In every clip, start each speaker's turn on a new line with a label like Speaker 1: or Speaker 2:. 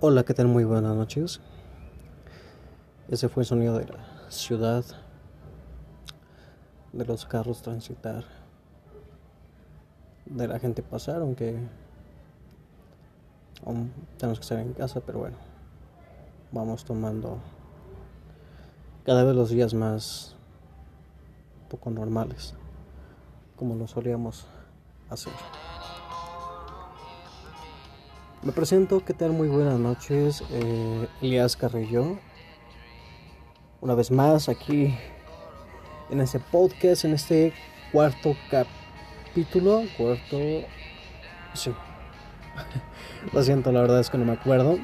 Speaker 1: Hola, ¿qué tal? Muy buenas noches. Ese fue el sonido de la ciudad, de los carros transitar, de la gente pasar, aunque aún tenemos que estar en casa, pero bueno, vamos tomando cada vez los días más poco normales, como lo solíamos hacer. Me presento, ¿qué tal? Muy buenas noches, eh, Elías Carrillo. Una vez más aquí en este podcast, en este cuarto capítulo, cuarto... Sí. Lo siento, la verdad es que no me acuerdo.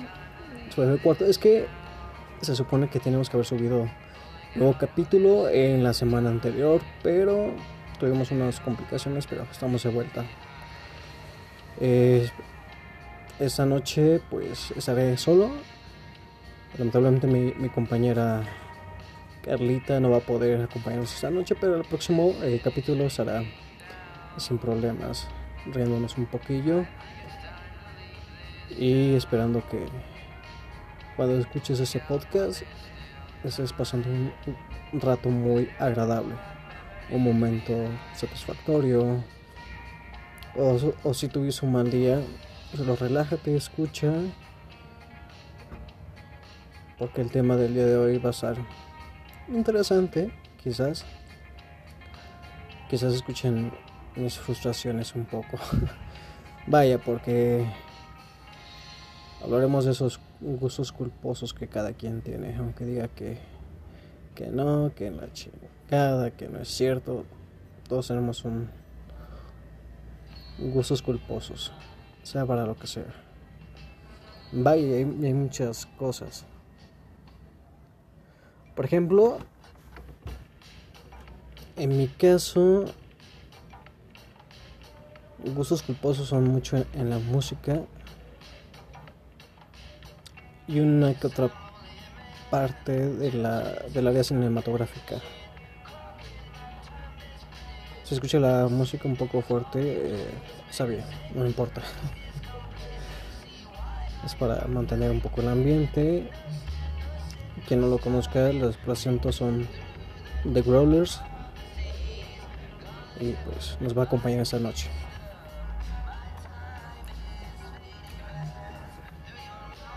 Speaker 1: Fue el cuarto. Es que se supone que tenemos que haber subido nuevo capítulo en la semana anterior, pero tuvimos unas complicaciones, pero estamos de vuelta. Eh, esta noche pues estaré solo. Lamentablemente mi, compañera Carlita no va a poder acompañarnos esta noche, pero el próximo eh, capítulo estará sin problemas, riéndonos un poquillo y esperando que cuando escuches ese podcast estés pasando un rato muy agradable, un momento satisfactorio, o, o si tuviste un mal día, Solo relájate, escucha. Porque el tema del día de hoy va a ser interesante, quizás. Quizás escuchen mis frustraciones un poco. Vaya, porque hablaremos de esos gustos culposos que cada quien tiene, aunque diga que, que no, que la chingada, que no es cierto. Todos tenemos un gustos culposos sea para lo que sea. Vaya, hay, hay muchas cosas. Por ejemplo, en mi caso, gustos culposos son mucho en la música y una que otra parte de la, del área cinematográfica. Se escucha la música un poco fuerte, eh, sabía, no importa. es para mantener un poco el ambiente. Quien no lo conozca, los placentos son The Growlers. Y pues nos va a acompañar esta noche.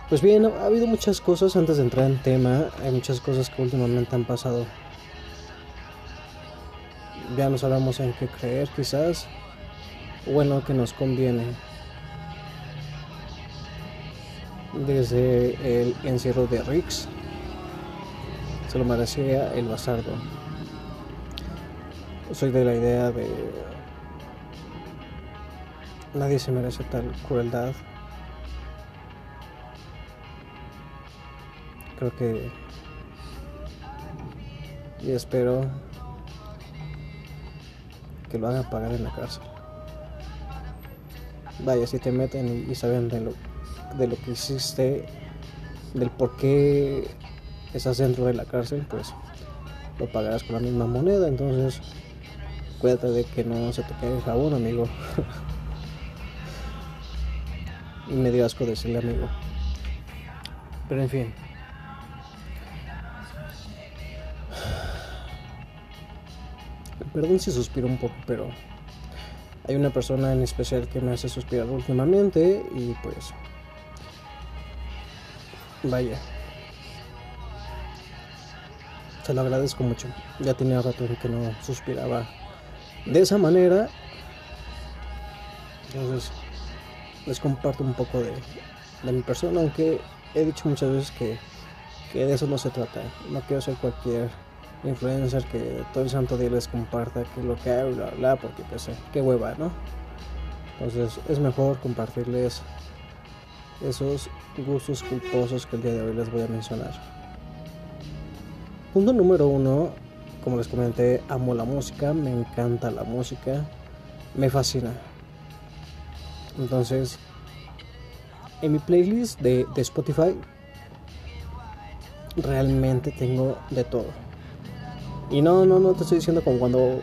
Speaker 1: Pues bien, ha habido muchas cosas antes de entrar en tema. Hay muchas cosas que últimamente han pasado ya no sabemos en qué creer quizás, bueno que nos conviene. Desde el encierro de Rix, se lo merecía el basardo. Soy de la idea de nadie se merece tal crueldad. Creo que y espero que lo hagan pagar en la cárcel. Vaya, si te meten y, saben de lo, de lo que hiciste, del por qué estás dentro de la cárcel, pues lo pagarás con la misma moneda. Entonces, cuídate de que no se te quede el jabón, amigo. y me dio asco decirle amigo. Pero en fin. Perdón si suspiro un poco, pero hay una persona en especial que me hace suspirar últimamente y pues vaya. Se lo agradezco mucho. Ya tenía rato que no suspiraba de esa manera. Entonces les comparto un poco de, de mi persona, aunque he dicho muchas veces que, que de eso no se trata. No quiero ser cualquier influencer que todo el santo día les comparta que lo que hay, bla, bla, porque pues sé, qué hueva, ¿no? Entonces es mejor compartirles esos gustos culposos que el día de hoy les voy a mencionar. Punto número uno, como les comenté, amo la música, me encanta la música, me fascina. Entonces, en mi playlist de, de Spotify realmente tengo de todo y no, no, no te estoy diciendo como cuando,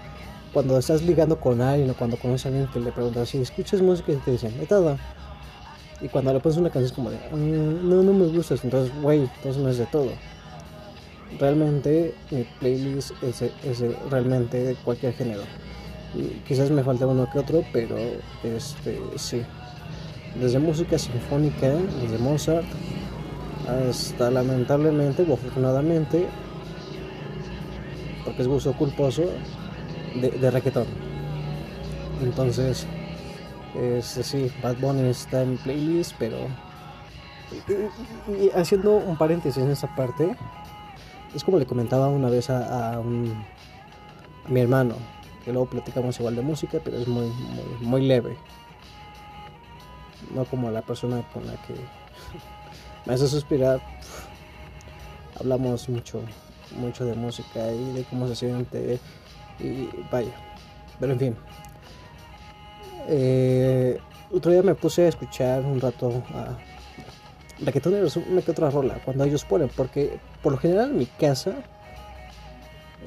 Speaker 1: cuando estás ligando con alguien o cuando conoces a alguien que le preguntas si escuchas música y te dicen, de todo. Y cuando le pones una canción es como de, mm, no, no me gustas, entonces, güey, entonces no es de todo. Realmente mi playlist es, es realmente de cualquier género. Y quizás me falta uno que otro, pero este sí. Desde música sinfónica, desde Mozart, hasta lamentablemente o afortunadamente, porque es gusto culposo, de, de. Entonces, este, sí, Bad Bunny está en playlist, pero. Haciendo un paréntesis en esa parte, es como le comentaba una vez a, un, a mi hermano, que luego platicamos igual de música, pero es muy, muy, muy leve. No como la persona con la que me hace suspirar. Hablamos mucho, mucho de música y de cómo se siente. Y vaya. Pero en fin. Eh, otro día me puse a escuchar un rato a reggaetoneros, una que otra rola, cuando ellos ponen, porque por lo general en mi casa,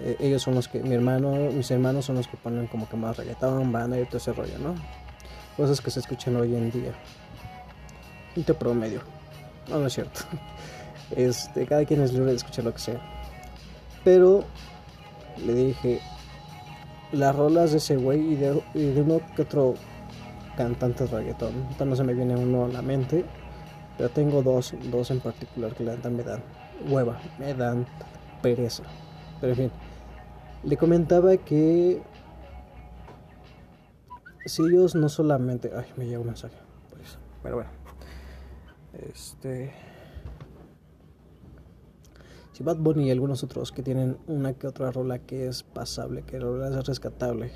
Speaker 1: eh, ellos son los que, mi hermano, mis hermanos son los que ponen como que más reggaetón, banda y todo ese rollo, ¿no? Cosas que se escuchan hoy en día. Gente promedio. No, no es cierto. Este, cada quien es libre de escuchar lo que sea. Pero le dije, las rolas de ese güey y de, uno que otro cantante de reggaetón. No se me viene uno a la mente, pero tengo dos, dos en particular que la me dan hueva, me dan pereza. Pero en fin, le comentaba que si ellos no solamente. Ay, me llega un mensaje. Pues, pero bueno. Este. Si Bad Bunny y algunos otros que tienen una que otra rola que es pasable, que rola es rescatable.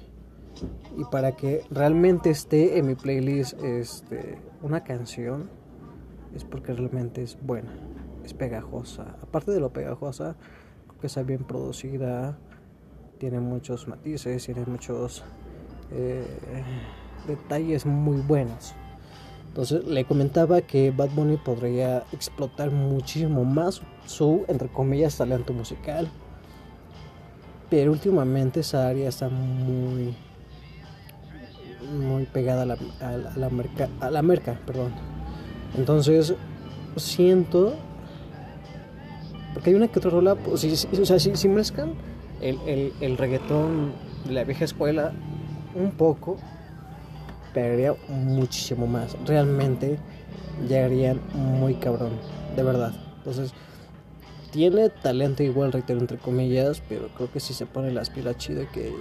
Speaker 1: Y para que realmente esté en mi playlist este, una canción, es porque realmente es buena, es pegajosa. Aparte de lo pegajosa, que está bien producida, tiene muchos matices, tiene muchos eh, detalles muy buenos. Entonces le comentaba que Bad Bunny podría explotar muchísimo más su, entre comillas, talento musical. Pero últimamente esa área está muy, muy pegada a la, a la, merca, a la merca, perdón. Entonces siento, porque hay una que otra rola, pues, o sea, si, si mezclan el, el, el reggaetón de la vieja escuela un poco, pegaría muchísimo más. Realmente llegarían muy cabrón, de verdad. Entonces, tiene talento igual, reitero, entre comillas, pero creo que si se pone las pilas chido que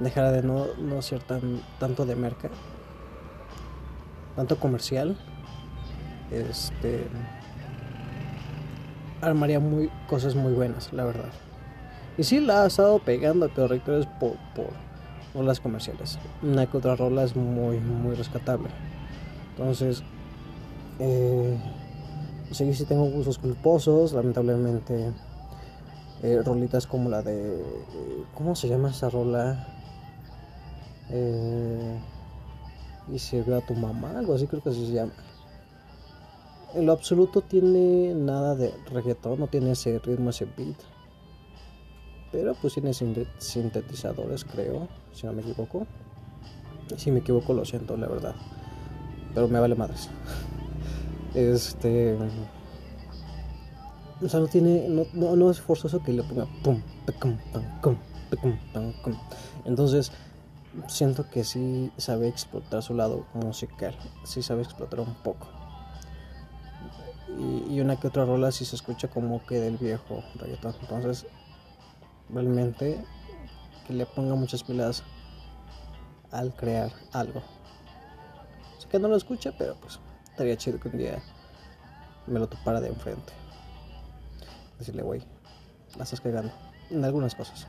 Speaker 1: dejara de no, no ser tan tanto de merca, tanto comercial, este armaría muy cosas muy buenas, la verdad. Y sí la ha estado pegando, pero reitero es por, por las comerciales. Una que otra rola es muy, muy rescatable. Entonces, eh, sí, sí tengo gustos culposos, lamentablemente. Eh, rolitas como la de. ¿Cómo se llama esa rola? Eh, y se ve a tu mamá, algo así creo que así se llama. En lo absoluto tiene nada de reggaetón, no tiene ese ritmo, ese beat. Pero pues tiene sintetizadores, creo, si no me equivoco. Si me equivoco, lo siento, la verdad. Pero me vale madres. Este. O sea, no tiene. No, no, es forzoso que le ponga pum, Entonces, siento que sí sabe explotar su lado musical. Sí sabe explotar un poco. Y, y una que otra rola sí se escucha como que del viejo. Entonces, realmente que le ponga muchas pilas al crear algo. Sé que no lo escucha, pero pues estaría chido que un día me lo topara de enfrente. Decirle, güey, la estás cagando en algunas cosas.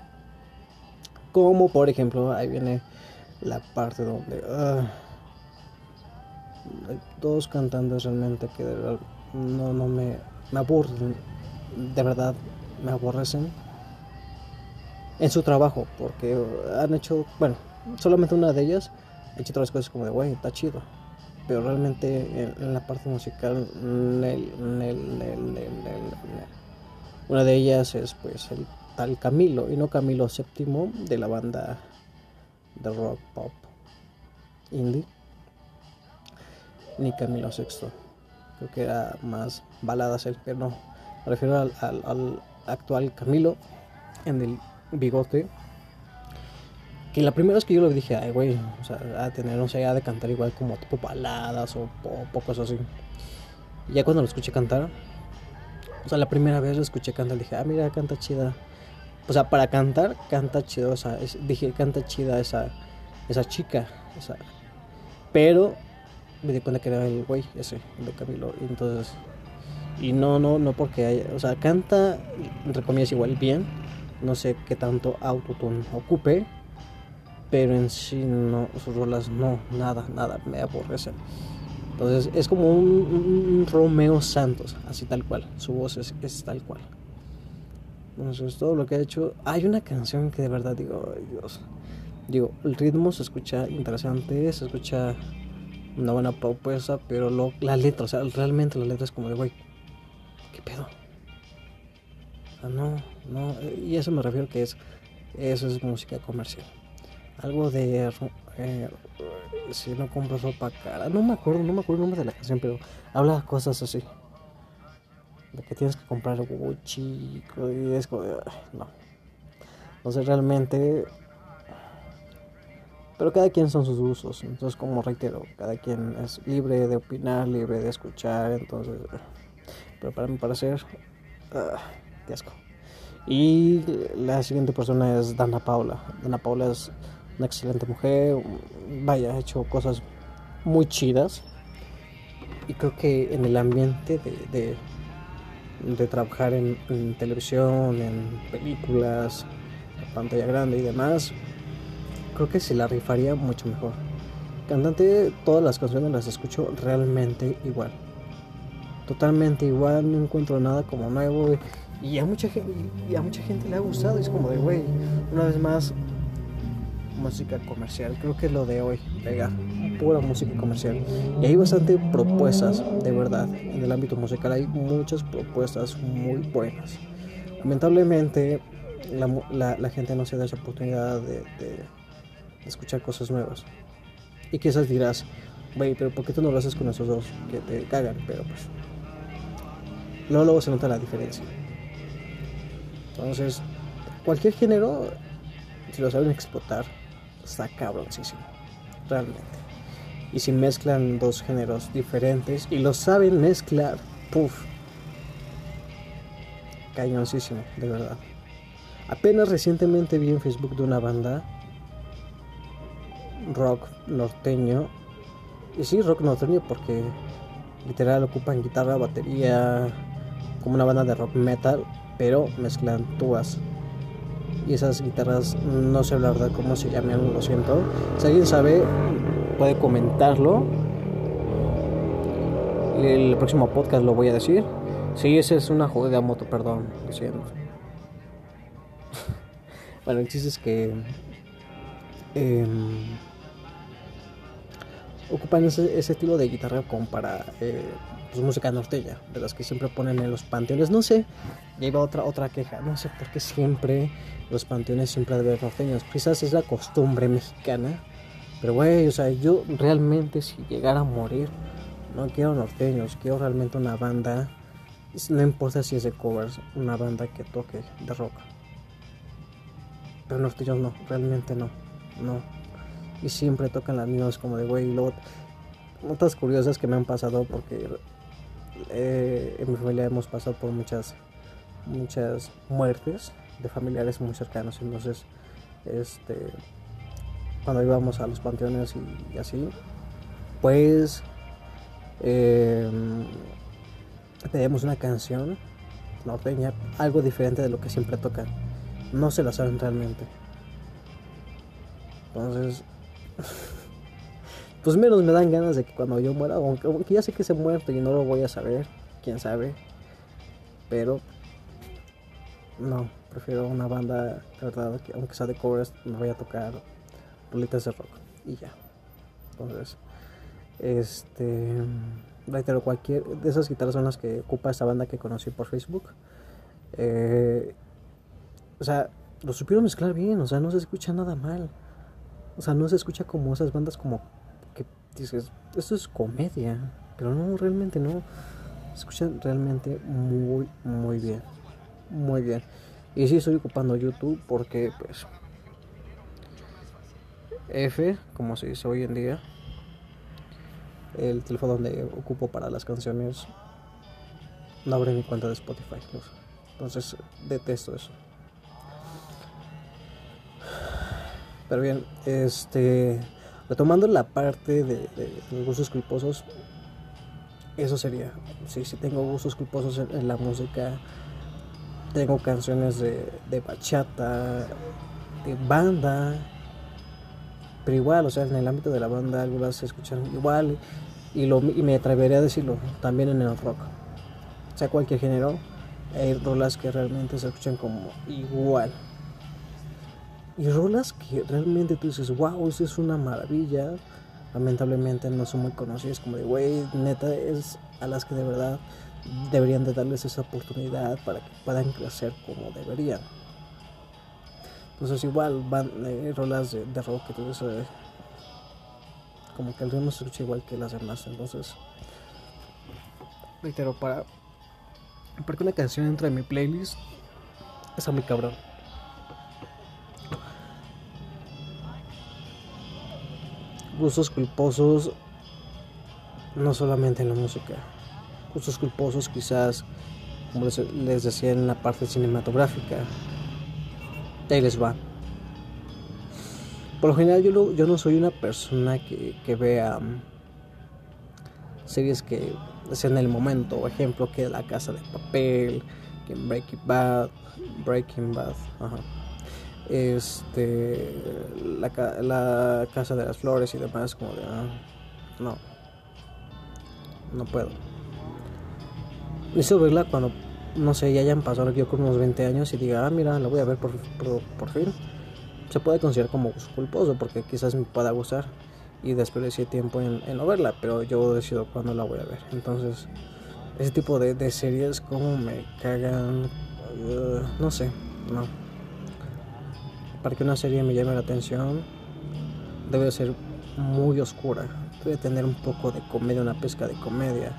Speaker 1: Como por ejemplo, ahí viene la parte donde uh, hay dos cantantes realmente que no, no me, me aburren, de verdad me aborrecen en su trabajo, porque han hecho, bueno, solamente una de ellas ha hecho otras cosas como de, güey, está chido. Pero realmente en, la parte musical, una de ellas es pues el tal Camilo, y no Camilo VII de la banda de rock pop indie, ni Camilo VI creo que era más baladas él, pero no. Me refiero al, al, actual Camilo en el bigote. Que la primera vez que yo lo dije, ay, güey, o sea, a tener, no sé, a de cantar igual como tipo baladas o pocos así. Ya cuando lo escuché cantar, o sea, la primera vez lo escuché cantar, dije, ah, mira, canta chida. O sea, para cantar, canta chido, o sea, dije, canta chida esa, esa chica, o sea, pero me di cuenta que era el güey ese, de Camilo, y entonces, y no, no, no porque, haya, o sea, canta, entre comillas, igual bien, no sé qué tanto autotune ocupe, pero en sí no, sus rolas no, nada, nada, me aborrecen. Entonces es como un, Romeo Santos, así tal cual. Su voz es, tal cual. Entonces todo lo que ha hecho. Hay una canción que de verdad digo, Dios. Digo, el ritmo se escucha interesante, se escucha una buena propuesta, pero lo, la letra, o sea, realmente la letra es como de, güey, ¿qué pedo? No, no, y eso me refiero que es, eso es música comercial. Algo de eh, si no compro ropa cara. No me acuerdo, no me acuerdo el nombre de la canción, pero habla cosas así. De que tienes que comprar Gucci y es no. No sé realmente. Pero cada quien son sus usos. Entonces, como reitero, cada quien es libre de opinar, libre de escuchar. Entonces, pero para mi uh, Y la siguiente persona es Dana Paula. Dana Paula es una excelente mujer, vaya, ha hecho cosas muy chidas. Y creo que en el ambiente de, de, trabajar en, televisión, en películas, pantalla grande y demás, creo que se la rifaría mucho mejor. Cantante, todas las canciones las escucho realmente igual. Totalmente igual, no encuentro nada como nuevo. Y a mucha gente, le ha gustado. Es como de, güey, una vez más, música comercial. Creo que es lo de hoy, pega, pura música comercial. Y hay bastante propuestas, de verdad. En el ámbito musical hay muchas propuestas muy buenas. Lamentablemente, la, la, gente no se da esa oportunidad de, de, escuchar cosas nuevas. Y quizás dirás, güey, pero ¿por qué tú no lo haces con esos dos que te cagan? Pero pues, luego, luego se nota la diferencia. Entonces, cualquier género, si lo saben explotar, está cabroncísimo, realmente. Y si mezclan dos géneros diferentes y lo saben mezclar, puff, cañoncísimo, de verdad. Apenas recientemente vi en Facebook de una banda rock norteño. Y sí, rock norteño porque literal ocupan guitarra, batería, como una banda de rock metal, pero mezclan tubas y esas guitarras no sé la verdad cómo se llaman, lo siento. Si alguien sabe, puede comentarlo. El próximo podcast lo voy a decir. Sí, esa es una jodida moto, perdón, lo siento. bueno, el chiste es que em, ocupan ese, estilo de guitarra como para eh, pues, música norteña, de las que siempre ponen en los panteones. No sé, iba otra, otra queja, no sé por qué siempre los panteones siempre deben haber norteños. Quizás es la costumbre mexicana, pero güey, o sea, yo realmente si llegara a morir, no quiero norteños, quiero realmente una banda, no importa si es de covers, una banda que toque de rock. Pero norteños no, realmente no, no. Y siempre tocan las mismas como de güey, y luego notas curiosas que me han pasado porque eh, en mi familia hemos pasado por muchas muchas muertes de familiares muy cercanos entonces este cuando íbamos a los panteones y, así pues eh, tenemos una canción norteña algo diferente de lo que siempre tocan. No se la saben realmente. Entonces pues menos me dan ganas de que cuando yo muera, aunque, ya sé que se muerto y no lo voy a saber, quién sabe, pero no, prefiero una banda, de verdad, que aunque sea de covers, me voy a tocar bolitas de rock y ya. Entonces, este, reitero, cualquier de esas guitarras son las que ocupa esta banda que conocí por Facebook. Eh, o sea, lo supieron mezclar bien, o sea, no se escucha nada mal. O sea, no se escucha como esas bandas como dices, esto es comedia. Pero no, realmente no. Escuchan realmente muy, muy bien. Muy bien. Y sí estoy ocupando YouTube porque pues F, como se dice hoy en día, el teléfono donde ocupo para las canciones no abre mi cuenta de Spotify. Entonces detesto eso. Pero bien, este retomando la parte de, los gustos culposos, eso sería. Sí, sí tengo gustos culposos en, la música. Tengo canciones de, de bachata, de banda, pero igual, o sea, en el ámbito de la banda algunas se escuchan igual y, lo, y me atrevería a decirlo, también en el rock. sea, cualquier género, hay rolas que realmente se escuchan como igual. Y rolas que realmente tú dices, wow, eso es una maravilla. Lamentablemente no son muy conocidas, como de, güey, neta, es a las que de verdad deberían de darles esa oportunidad para que puedan crecer como deberían. Entonces igual van eh, rolas de, rock que tú eh, como que el ritmo se escucha igual que las demás. Entonces, reitero, para, para una canción entre en mi playlist, es a mi cabrón. Gustos culposos, no solamente en la música. Gustos culposos quizás, como les decía, en la parte cinematográfica ahí les va. Por lo general yo, no soy una persona que, vea mm, series que sean en el momento, ejemplo que La Casa de Papel, que Breaking Bad, Breaking Bad, ajá. Este, la, la, Casa de las Flores y demás, como de, ah, no, no puedo. Necesito verla cuando no sé, ya hayan pasado yo con unos 20 años y diga, ah, mira, la voy a ver por, por, fin, se puede considerar como culposo porque quizás me pueda gustar y desperdicié tiempo en, en no verla, pero yo decido cuándo la voy a ver. Entonces, ese tipo de, de series como me cagan, uh, no sé, no. Para que una serie me llame la atención, debe ser muy oscura, debe tener un poco de comedia, una pesca de comedia,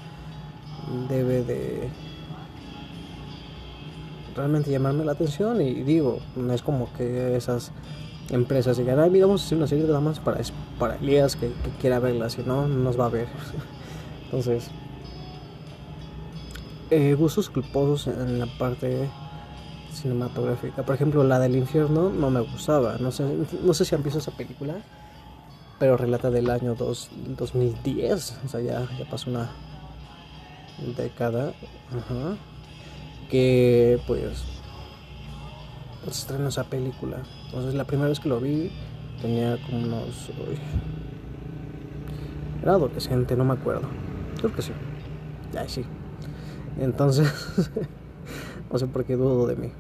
Speaker 1: debe de realmente llamarme la atención y digo, no es como que esas empresas digan, ay, mira, vamos a hacer una serie de damas para, para Elías que, quiera verla, si no, no nos va a ver. Entonces, eh, gustos culposos en la parte cinematográfica. Por ejemplo, la del infierno no me gustaba. No sé, no sé si han visto esa película, pero relata del año dos, 2010. O sea, ya, ya pasó una década. Que pues se estrenó esa película. Entonces la primera vez que lo vi tenía como unos... Uy, era adolescente, no me acuerdo. Creo que sí. Ay, sí. Entonces, no sé por qué dudo de mí.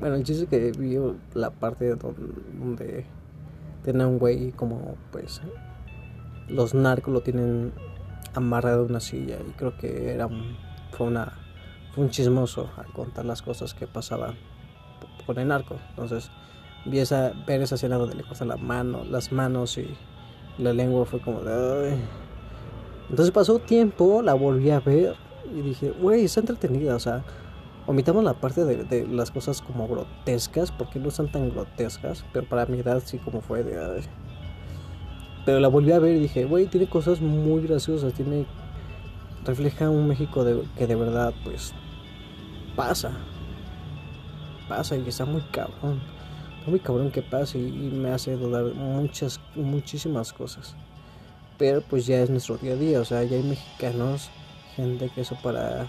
Speaker 1: Bueno, el chiste que vi la parte donde, tiene un güey como pues los narcos lo tienen amarrado en una silla y creo que era fue una fue un chismoso al contar las cosas que pasaban con el narco. Entonces, vi esa, ver esa escena donde le cortan la mano, las manos y la lengua fue como de... Entonces pasó tiempo, la volví a ver y dije, güey, está entretenida, o sea, omitamos la parte de, las cosas como grotescas, porque no están tan grotescas, pero para mi edad sí como fue de... Pero la volví a ver y dije, güey, tiene cosas muy graciosas, tiene refleja un México que de verdad pues pasa. Pasa y está muy cabrón. Está muy cabrón que pase y, me hace dudar muchas, muchísimas cosas. Pero pues ya es nuestro día a día, o sea, ya hay mexicanos, gente que eso para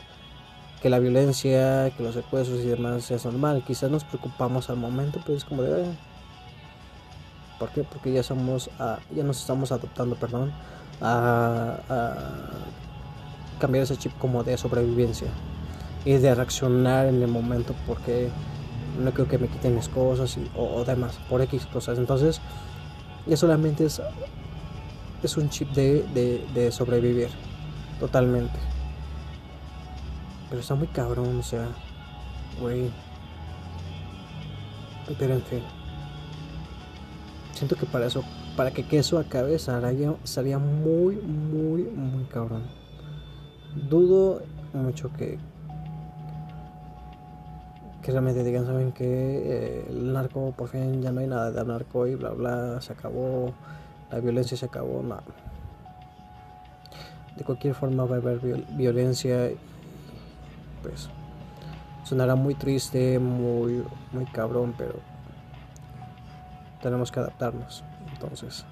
Speaker 1: que la violencia, que los secuestros y demás sea normal. Quizás nos preocupamos al momento, pero es como de... ¿Por qué? Porque ya somos, ah, ya nos estamos adoptando, perdón, a, a cambiar ese chip como de sobrevivencia y de reaccionar en el momento porque no creo que me quiten mis cosas o, demás, por X cosas. Entonces, ya solamente es, es un chip de, de, sobrevivir, totalmente. Pero está muy cabrón, o sea, güey. Pero en fin. Siento que para eso, para que eso acabe, sería, sería muy, muy, muy cabrón. dudo mucho que que realmente digan, saben que eh, el narco por fin ya no hay nada de narco y bla bla, se acabó, la violencia se acabó, no. De cualquier forma va a haber violencia pues sonará muy triste, muy, muy cabrón, pero tenemos que adaptarnos. Entonces,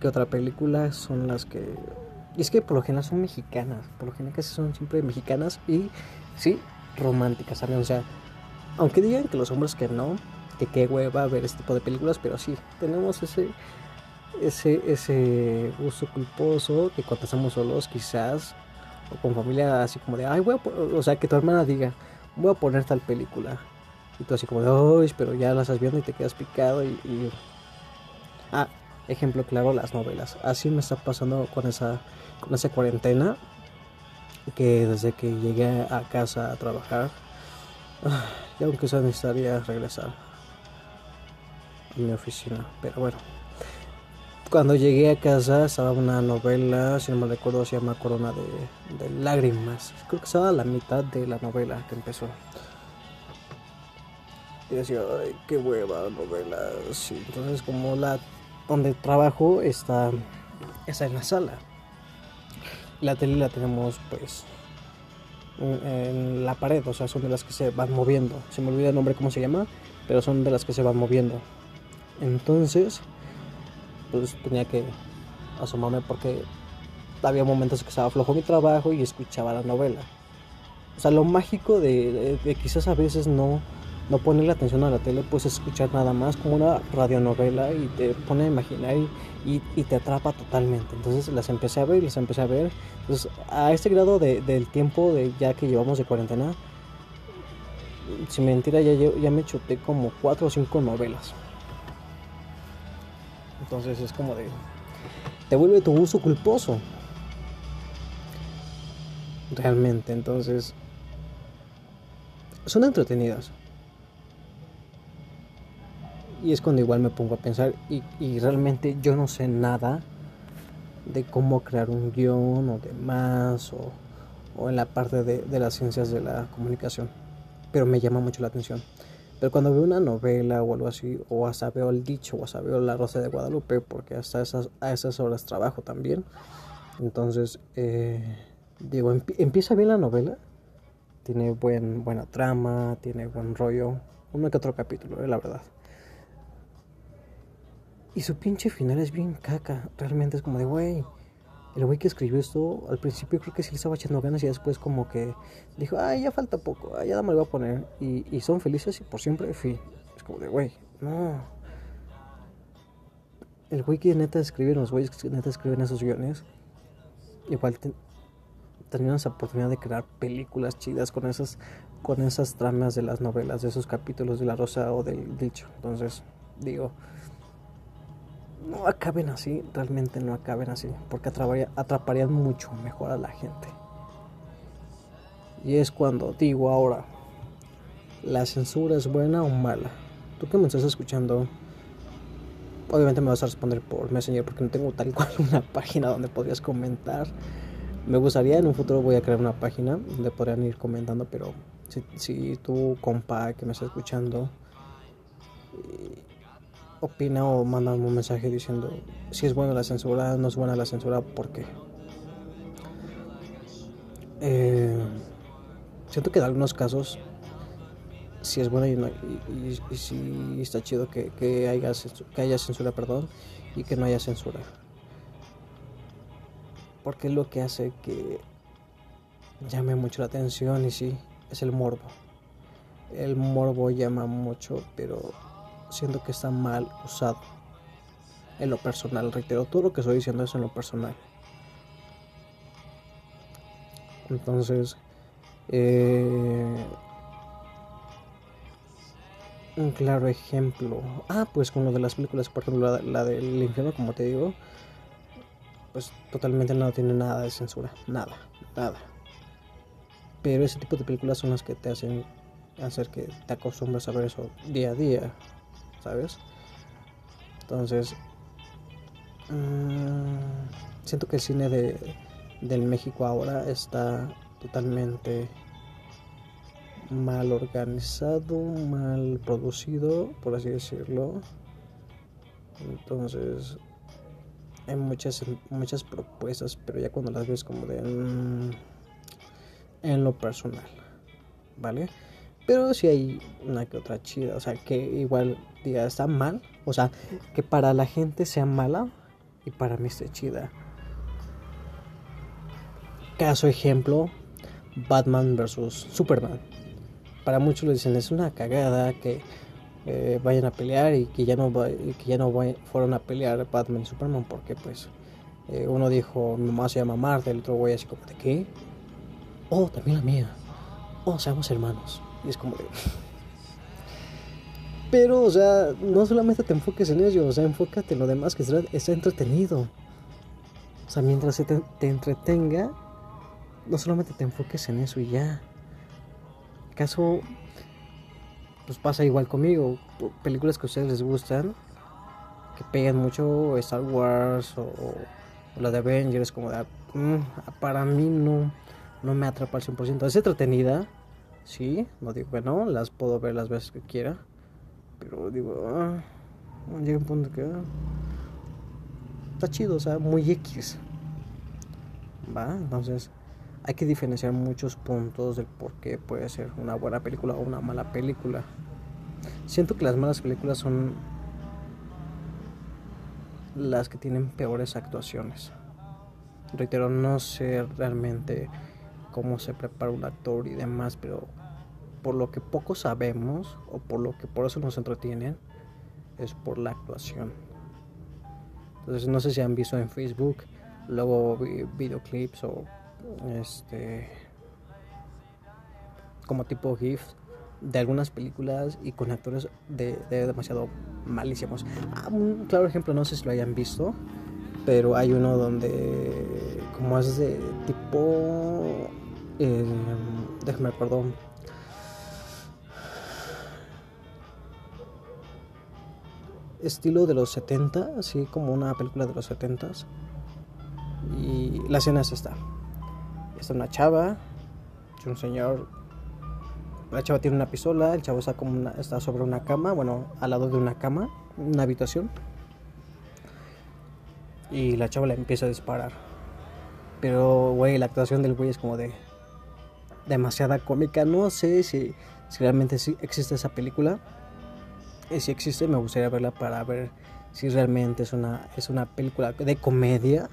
Speaker 1: ¿qué otra película son las que y es que por lo general son mexicanas, por lo general casi son siempre mexicanas y sí, románticas también. O sea, aunque digan que los hombres que no, que qué hueva ver este tipo de películas, pero sí, tenemos ese ese ese gusto culposo que cuando estamos solos quizás o con familia así como de, ay, voy o sea, que tu hermana diga, voy a poner tal película. Y tú así como de, ay, pero ya la estás viendo y te quedas picado y. Ah, ejemplo claro, las novelas. Así me está pasando con esa con esa cuarentena que desde que llegué a casa a trabajar y aunque sea necesaria regresar a mi oficina pero bueno cuando llegué a casa estaba una novela si no me recuerdo se llama Corona de, lágrimas creo que estaba a la mitad de la novela que empezó y decía ay qué hueva novela sí entonces como la donde trabajo está está en la sala la tele la tenemos pues en la pared, o sea, son de las que se van moviendo. Se me olvida el nombre cómo se llama, pero son de las que se van moviendo. Entonces, pues tenía que asomarme porque había momentos que estaba flojo mi trabajo y escuchaba la novela. O sea, lo mágico de, de quizás a veces no no poner la atención a la tele, pues escuchar nada más como una radionovela y te pone a imaginar y, te atrapa totalmente. Entonces las empecé a ver y las empecé a ver. Entonces a este grado del tiempo de ya que llevamos de cuarentena, sin mentira ya, ya me chuté como cuatro o cinco novelas. Entonces es como de... Te vuelve tu uso culposo. Realmente, entonces... Son entretenidas y es cuando igual me pongo a pensar y, realmente yo no sé nada de cómo crear un guion o demás o, o en la parte de, de, las ciencias de la comunicación. Pero me llama mucho la atención. Pero cuando veo una novela o algo así, o hasta veo el dicho, o hasta veo La Rosa de Guadalupe, porque hasta esas, a esas horas trabajo también. Entonces, eh, digo, empieza bien la novela. Tiene buen, buena trama, tiene buen rollo. Uno que otro capítulo, eh, la verdad. Y su pinche final es bien caca. Realmente es como de, güey. El güey que escribió esto, al principio creo que sí le estaba echando ganas y después como que dijo, ay, ya falta poco, ay, ya me lo voy a poner. Y, y son felices y por siempre, fin. Es como de, güey, no. El güey que neta escribe, los güeyes que neta escriben esos guiones, igual tenían esa oportunidad de crear películas chidas con esas, con esas tramas de las novelas, de esos capítulos de La Rosa o del Dicho. Entonces, digo, no acaben así, realmente no acaben así, porque atraparían mucho mejor a la gente. Y es cuando digo ahora, ¿la censura es buena o mala? Tú que me estás escuchando, obviamente me vas a responder por Messenger porque no tengo tal cual una página donde podrías comentar. Me gustaría en un futuro voy a crear una página donde podrían ir comentando, pero si, si tú, compa, que me está escuchando, opina o manda un mensaje diciendo si es buena la censura, no es buena la censura, ¿por qué? Eh, siento que en algunos casos si es buena y, no, y, si está chido que, haya, que haya censura, perdón, y que no haya censura. Porque es lo que hace que llame mucho la atención y sí, es el morbo. El morbo llama mucho, pero siento que está mal usado. En lo personal, reitero, todo lo que estoy diciendo es en lo personal. Entonces, eh, un claro ejemplo. Ah, pues con lo de las películas, por ejemplo, la, la del infierno, como te digo, pues totalmente no tiene nada de censura. Nada, nada. Pero ese tipo de películas son las que te hacen hacer que te acostumbres a ver eso día a día. ¿Sabes? Entonces, mm, siento que el cine de, del México ahora está totalmente mal organizado, mal producido, por así decirlo. Entonces, hay muchas, muchas propuestas, pero ya cuando las ves como de... Mm, en lo personal, ¿vale? Pero si hay una que otra chida, o sea, que igual diga está mal, o sea, que para la gente sea mala y para mí esté chida. Caso ejemplo, Batman vs Superman. Para muchos le dicen es una cagada que eh, vayan a pelear y que ya no que ya no fueron a pelear Batman y Superman porque pues eh, uno dijo mi mamá se llama Marta, el otro güey así como de qué oh, también la mía, oh, seamos hermanos. Y es como de... Pero, o sea, no solamente te enfoques en ello, o sea, enfócate en lo demás que está, entretenido. O sea, mientras te, te entretenga, no solamente te enfoques en eso y ya. Caso, pues pasa igual conmigo. Películas que a ustedes les gustan, que pegan mucho, Star Wars o, la de Avengers, como de, mm, para mí no no me atrapa al 100%. Es entretenida, sí, no digo que no, las puedo ver las veces que quiera, pero digo, ah, llega un punto que ah, está chido, o sea, muy X. Va, entonces hay que diferenciar muchos puntos del por qué puede ser una buena película o una mala película. Siento que las malas películas son las que tienen peores actuaciones. Reitero, no sé realmente cómo se prepara un actor y demás, pero por lo que poco sabemos o por lo que por eso nos entretienen es por la actuación. Entonces no sé si han visto en Facebook luego videoclips o este como tipo GIF de algunas películas y con actores de, demasiado malísimos. Ah, un claro ejemplo, no sé si lo hayan visto, pero hay uno donde como es de tipo eh, déjame acuerdo. Estilo de los 70, así como una película de los 70 Y la escena es esta. Está una chava, un señor. La chava tiene una pistola, el chavo está, como está sobre una cama, bueno, al lado de una cama, una habitación. Y la chava le empieza a disparar. Pero, güey, la actuación del güey es como de demasiada cómica. No sé si, realmente existe esa película. Si existe, me gustaría verla para ver si realmente es una, es una película de comedia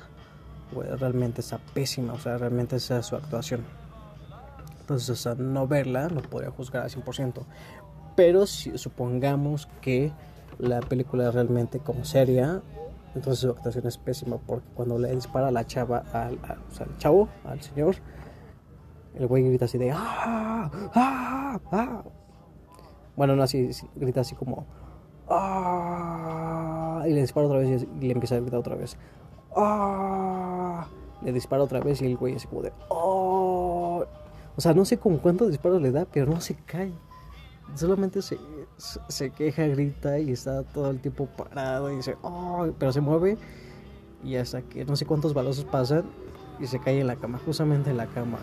Speaker 1: o realmente está pésima, o sea, realmente esa es su actuación. Entonces, o sea, no verla no podría juzgar al 100%. Pero si supongamos que la película es realmente como seria, entonces su actuación es pésima porque cuando le dispara la chava, al, al chavo, al señor, el güey grita así de ¡Ah! ¡Ah! ¡Ah! Bueno, no así, grita así como ¡Ah! Y le dispara otra vez y le empieza a gritar otra vez ¡Ah! Le dispara otra vez y el güey así como de ¡Oh! O sea, no sé con cuántos disparos le da, pero no se cae. Solamente se, se queja, grita y está todo el tiempo parado y dice ¡Oh! Pero se mueve y hasta que no sé cuántos balazos pasan y se cae en la cama, justamente en la cama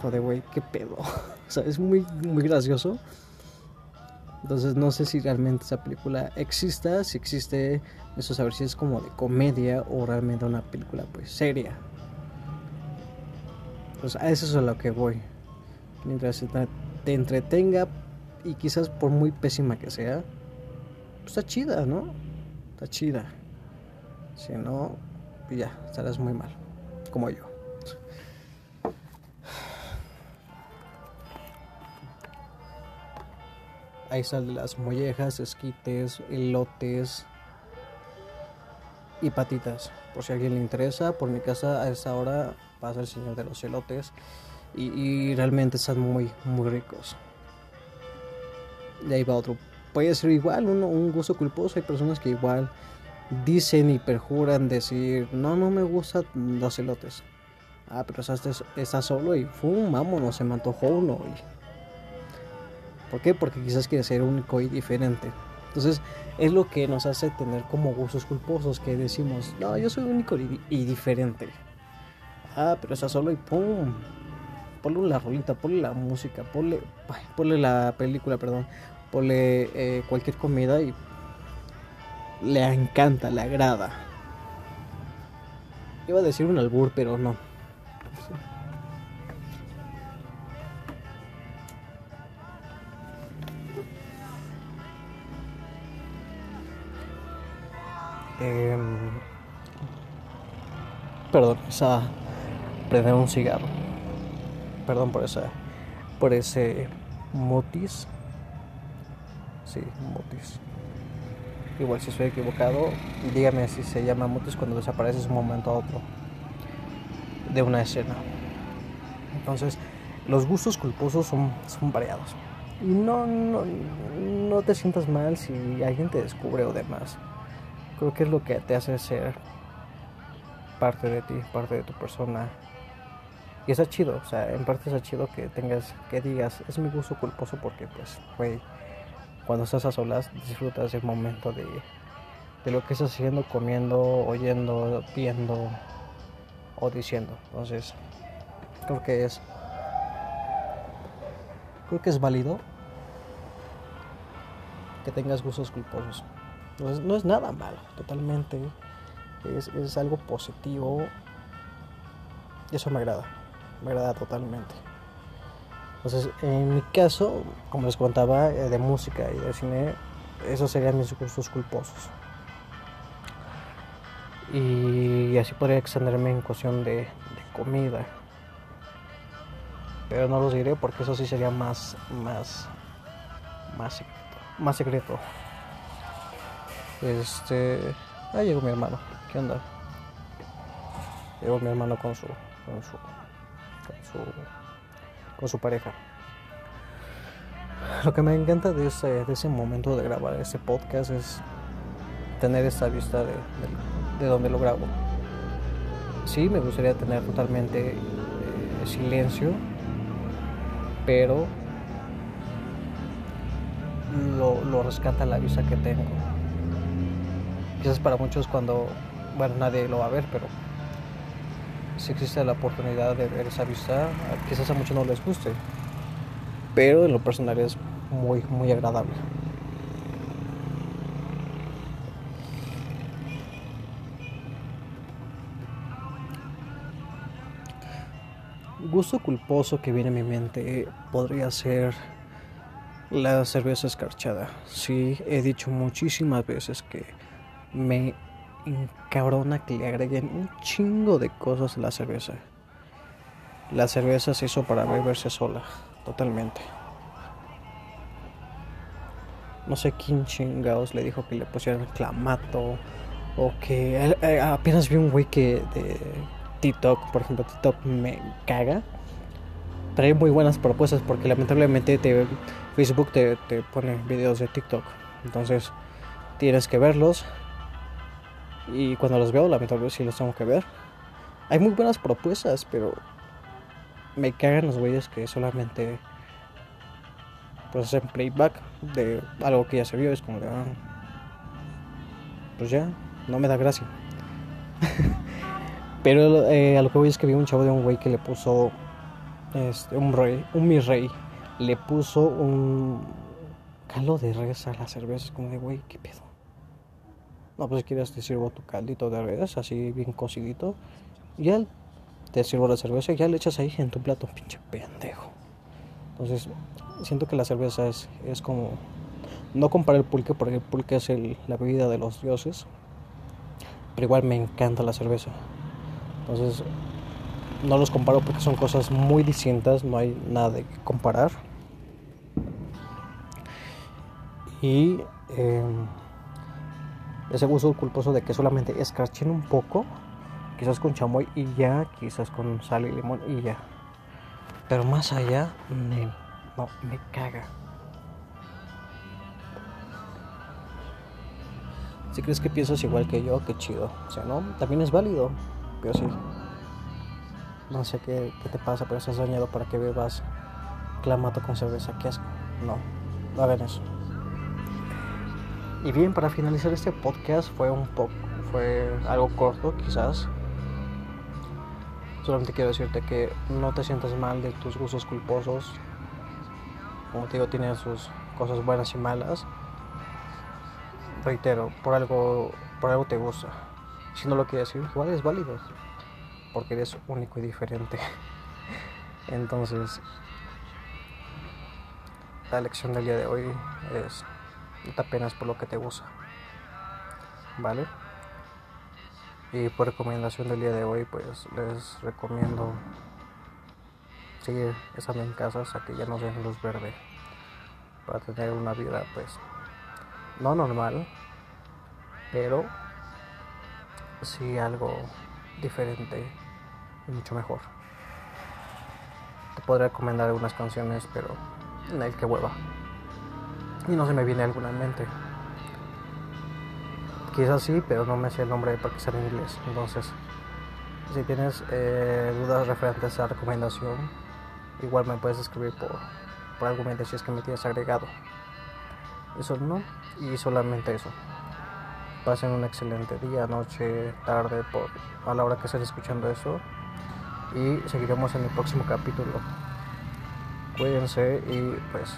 Speaker 1: joder, güey, qué pedo. o sea, es muy, muy gracioso. Entonces no sé si realmente esa película exista, si existe, eso saber si es como de comedia o realmente una película pues seria. Pues a eso es a lo que voy. Mientras te entretenga y quizás por muy pésima que sea, pues está chida, ¿no? Está chida. Si no, pues ya, estarás muy mal, como yo. Ahí salen las mollejas, esquites, elotes y patitas. Por si a alguien le interesa, por mi casa a esta hora pasa el señor de los elotes y, realmente están muy, muy ricos. De ahí va otro. Puede ser igual, uno, un gusto culposo. Hay personas que igual dicen y perjuran decir, no, no me gustan los elotes. Ah, pero estás, estás solo y fum, vámonos, se me antojó uno. Y ¿Por qué? Porque quizás quiere ser único y diferente. Entonces es lo que nos hace tener como gustos culposos que decimos, no, yo soy único y, diferente. Ah, pero está solo y ¡pum! Ponle la rolita, ponle la música, ponle, ponle la película, perdón, ponle eh, cualquier comida y le encanta, le agrada. Iba a decir un albur, pero no. Em, perdón, esa prender un cigarro. Perdón por esa por ese motis. Sí, motis. Igual si estoy equivocado, dígame si se llama motis cuando desapareces un momento a otro de una escena. Entonces, los gustos culposos son, son variados. Y no, no, no te sientas mal si alguien te descubre o demás creo que es lo que te hace ser parte de ti, parte de tu persona. Y está chido, o sea, en parte está chido que tengas, que digas, es mi gusto culposo porque pues, güey, cuando estás a solas disfrutas el momento de, de lo que estás haciendo, comiendo, oyendo, viendo o diciendo. Entonces, creo que es, creo que es válido que tengas gustos culposos. No es, nada malo, totalmente. Es, algo positivo. Y eso me agrada. Me agrada totalmente. Entonces, en mi caso, como les contaba, eh, de música y de cine, esos serían mis gustos culposos. Y así podría extenderme en cuestión de, comida. Pero no los diré porque eso sí sería más, más, más. Más secreto. Este. Ah, llegó mi hermano. ¿Qué onda? Llegó mi hermano con su. con su. con su. con su pareja. Lo que me encanta de ese, de ese momento de grabar ese podcast es tener esta vista de, de, donde lo grabo. Sí, me gustaría tener totalmente eh, silencio, pero lo, lo rescata la vista que tengo quizás para muchos cuando, bueno, nadie lo va a ver, pero si existe la oportunidad de ver esa vista, quizás a muchos no les guste, pero en lo personal es muy, muy agradable. Gusto culposo que viene a mi mente podría ser la cerveza escarchada. Sí, he dicho muchísimas veces que me encabrona que le agreguen un chingo de cosas a la cerveza. La cerveza se hizo para beberse sola, totalmente. No sé quién chingados le dijo que le pusieran clamato o que eh, eh, apenas vi un güey que de TikTok, por ejemplo, TikTok me caga. Trae muy buenas propuestas porque lamentablemente te, Facebook te, te pone videos de TikTok. Entonces tienes que verlos y cuando los veo, lamentablemente sí los tengo que ver. Hay muy buenas propuestas, pero me cagan los güeyes que solamente pues hacen playback de algo que ya se vio. Es como de, ah, pues ya, no me da gracia. pero eh, a lo que voy es que vi un chavo de un güey que le puso este, un rey, un mi rey, le puso un calo de res a la cerveza. Es como de, güey, qué pedo. No, pues si quieres te sirvo tu caldito de res, así bien cocidito. Y ya te sirvo la cerveza y ya le echas ahí en tu plato, pinche pendejo. Entonces, siento que la cerveza es, es como... No compara el pulque porque el pulque es la bebida de los dioses. Pero igual me encanta la cerveza. Entonces, no los comparo porque son cosas muy distintas, no hay nada de comparar. Y... Eh, ese gusto culposo de que solamente escarchen un poco, quizás con chamoy y ya, quizás con sal y limón y ya. Pero más allá, no, me caga. Si crees que piensas igual que yo, qué chido. O sea, ¿no? También es válido, pero sí. No sé qué, qué te pasa, pero estás dañado para que bebas clamato con cerveza. Qué asco. No, no hagan eso. Y bien, para finalizar este podcast fue un poco, fue algo corto quizás. Solamente quiero decirte que no te sientas mal de tus gustos culposos. Como te digo, tienen sus cosas buenas y malas. Reitero, por algo, por algo te gusta. Si no lo quieres decir, igual es válido. Porque eres único y diferente. Entonces, la lección del día de hoy es no te apenas por lo que te gusta. ¿Vale? Y por recomendación del día de hoy, pues les recomiendo seguir estando en casa hasta que ya nos den luz verde para tener una vida, pues, no normal, pero sí algo diferente y mucho mejor. Te podré recomendar algunas canciones, pero en el que hueva. Y no se me viene alguna en mente. Quizás sí, pero no me sé el nombre porque sea en inglés. Entonces, si tienes eh, dudas referentes a recomendación, igual me puedes escribir por, por argumento si es que me tienes agregado. Eso no, y solamente eso. Pasen un excelente día, noche, tarde, por, a la hora que estén escuchando eso. Y seguiremos en el próximo capítulo. Cuídense y pues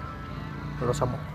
Speaker 1: los amo.